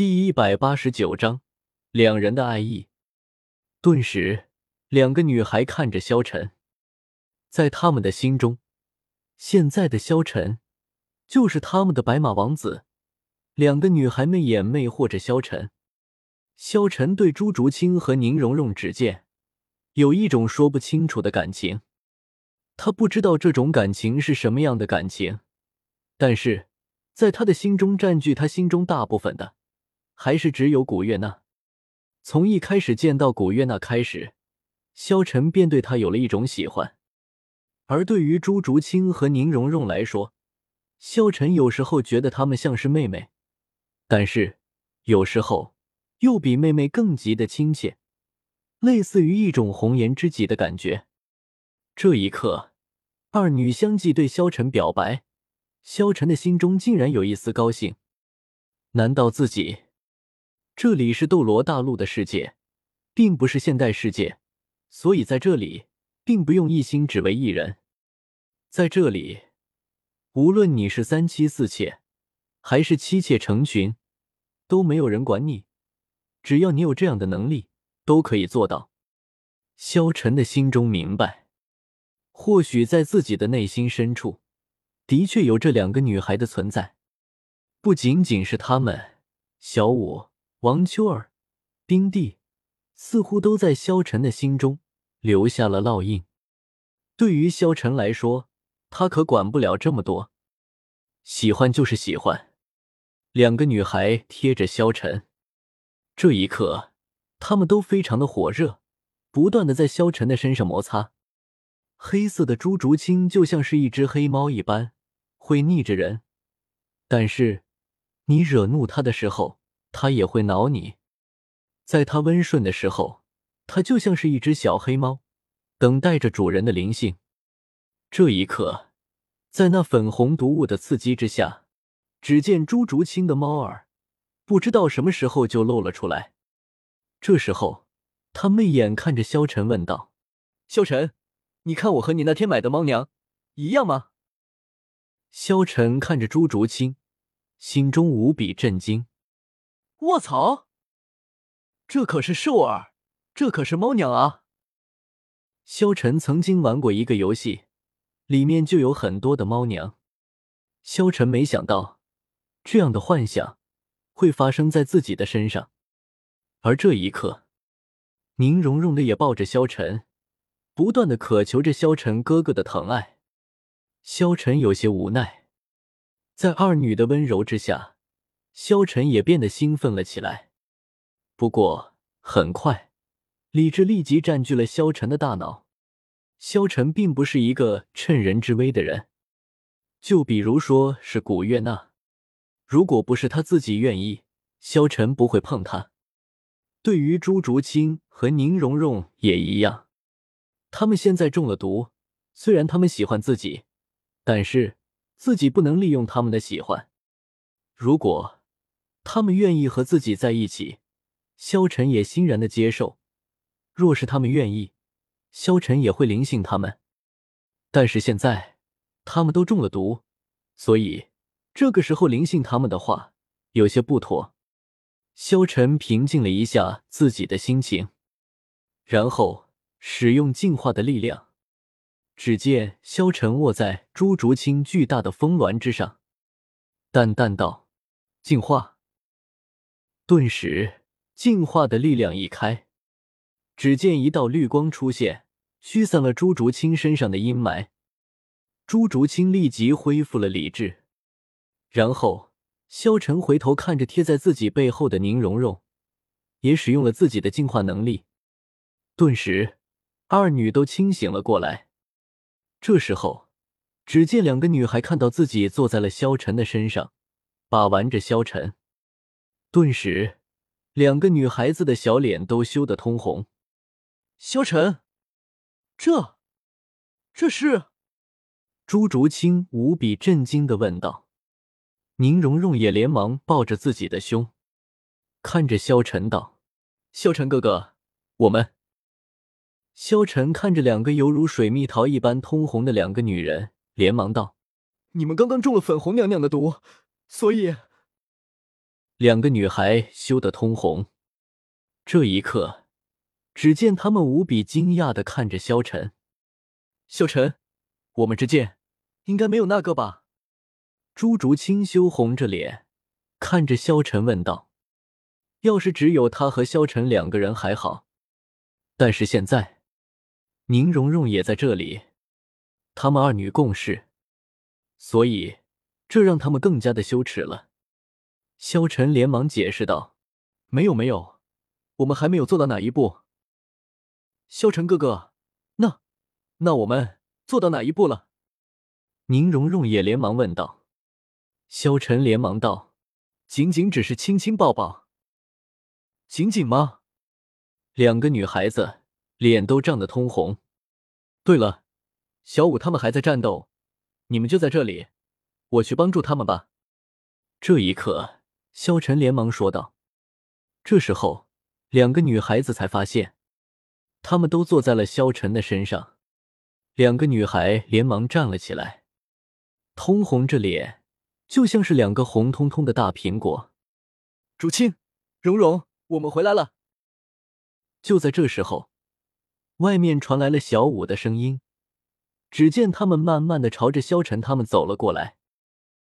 第一百八十九章，两人的爱意。顿时，两个女孩看着萧晨，在他们的心中，现在的萧晨就是他们的白马王子。两个女孩们眼魅惑着萧晨。萧晨对朱竹清和宁荣荣只见有一种说不清楚的感情，他不知道这种感情是什么样的感情，但是在他的心中占据他心中大部分的。还是只有古月娜。从一开始见到古月娜开始，萧晨便对她有了一种喜欢。而对于朱竹清和宁荣荣来说，萧晨有时候觉得她们像是妹妹，但是有时候又比妹妹更急的亲切，类似于一种红颜知己的感觉。这一刻，二女相继对萧晨表白，萧晨的心中竟然有一丝高兴。难道自己？这里是斗罗大陆的世界，并不是现代世界，所以在这里并不用一心只为一人。在这里，无论你是三妻四妾，还是妻妾成群，都没有人管你。只要你有这样的能力，都可以做到。萧晨的心中明白，或许在自己的内心深处，的确有这两个女孩的存在，不仅仅是她们，小舞。王秋儿、冰帝似乎都在萧晨的心中留下了烙印。对于萧晨来说，他可管不了这么多，喜欢就是喜欢。两个女孩贴着萧晨，这一刻，他们都非常的火热，不断的在萧晨的身上摩擦。黑色的朱竹清就像是一只黑猫一般，会腻着人，但是你惹怒他的时候。它也会挠你，在它温顺的时候，它就像是一只小黑猫，等待着主人的灵性。这一刻，在那粉红毒雾的刺激之下，只见朱竹清的猫耳不知道什么时候就露了出来。这时候，他媚眼看着萧晨问道：“萧晨，你看我和你那天买的猫娘一样吗？”萧晨看着朱竹清，心中无比震惊。卧槽！这可是兽儿，这可是猫娘啊！萧晨曾经玩过一个游戏，里面就有很多的猫娘。萧晨没想到，这样的幻想会发生在自己的身上。而这一刻，宁荣荣的也抱着萧晨，不断的渴求着萧晨哥哥的疼爱。萧晨有些无奈，在二女的温柔之下。萧晨也变得兴奋了起来，不过很快，理智立即占据了萧晨的大脑。萧晨并不是一个趁人之危的人，就比如说是古月娜，如果不是他自己愿意，萧晨不会碰他。对于朱竹清和宁荣荣也一样，他们现在中了毒，虽然他们喜欢自己，但是自己不能利用他们的喜欢。如果。他们愿意和自己在一起，萧晨也欣然的接受。若是他们愿意，萧晨也会灵性他们。但是现在他们都中了毒，所以这个时候灵性他们的话有些不妥。萧晨平静了一下自己的心情，然后使用净化的力量。只见萧晨卧在朱竹清巨大的峰峦之上，淡淡道：“净化。”顿时，净化的力量一开，只见一道绿光出现，驱散了朱竹清身上的阴霾。朱竹清立即恢复了理智。然后，萧晨回头看着贴在自己背后的宁荣荣，也使用了自己的净化能力。顿时，二女都清醒了过来。这时候，只见两个女孩看到自己坐在了萧晨的身上，把玩着萧晨。顿时，两个女孩子的小脸都羞得通红。萧晨，这，这是？朱竹清无比震惊的问道。宁荣荣也连忙抱着自己的胸，看着萧晨道：“萧晨哥哥，我们。”萧晨看着两个犹如水蜜桃一般通红的两个女人，连忙道：“你们刚刚中了粉红娘娘的毒，所以……”两个女孩羞得通红。这一刻，只见他们无比惊讶的看着萧晨。萧晨，我们之间应该没有那个吧？朱竹清羞红着脸看着萧晨问道：“要是只有他和萧晨两个人还好，但是现在宁荣荣也在这里，他们二女共事，所以这让他们更加的羞耻了。”萧晨连忙解释道：“没有，没有，我们还没有做到哪一步。”萧晨哥哥，那那我们做到哪一步了？宁荣荣也连忙问道。萧晨连忙道：“仅仅只是亲亲抱抱，仅仅吗？”两个女孩子脸都涨得通红。对了，小五他们还在战斗，你们就在这里，我去帮助他们吧。这一刻，萧晨连忙说道。这时候，两个女孩子才发现，他们都坐在了萧晨的身上。两个女孩连忙站了起来，通红着脸。就像是两个红彤彤的大苹果。竹青、蓉蓉，我们回来了。就在这时候，外面传来了小五的声音。只见他们慢慢的朝着萧晨他们走了过来。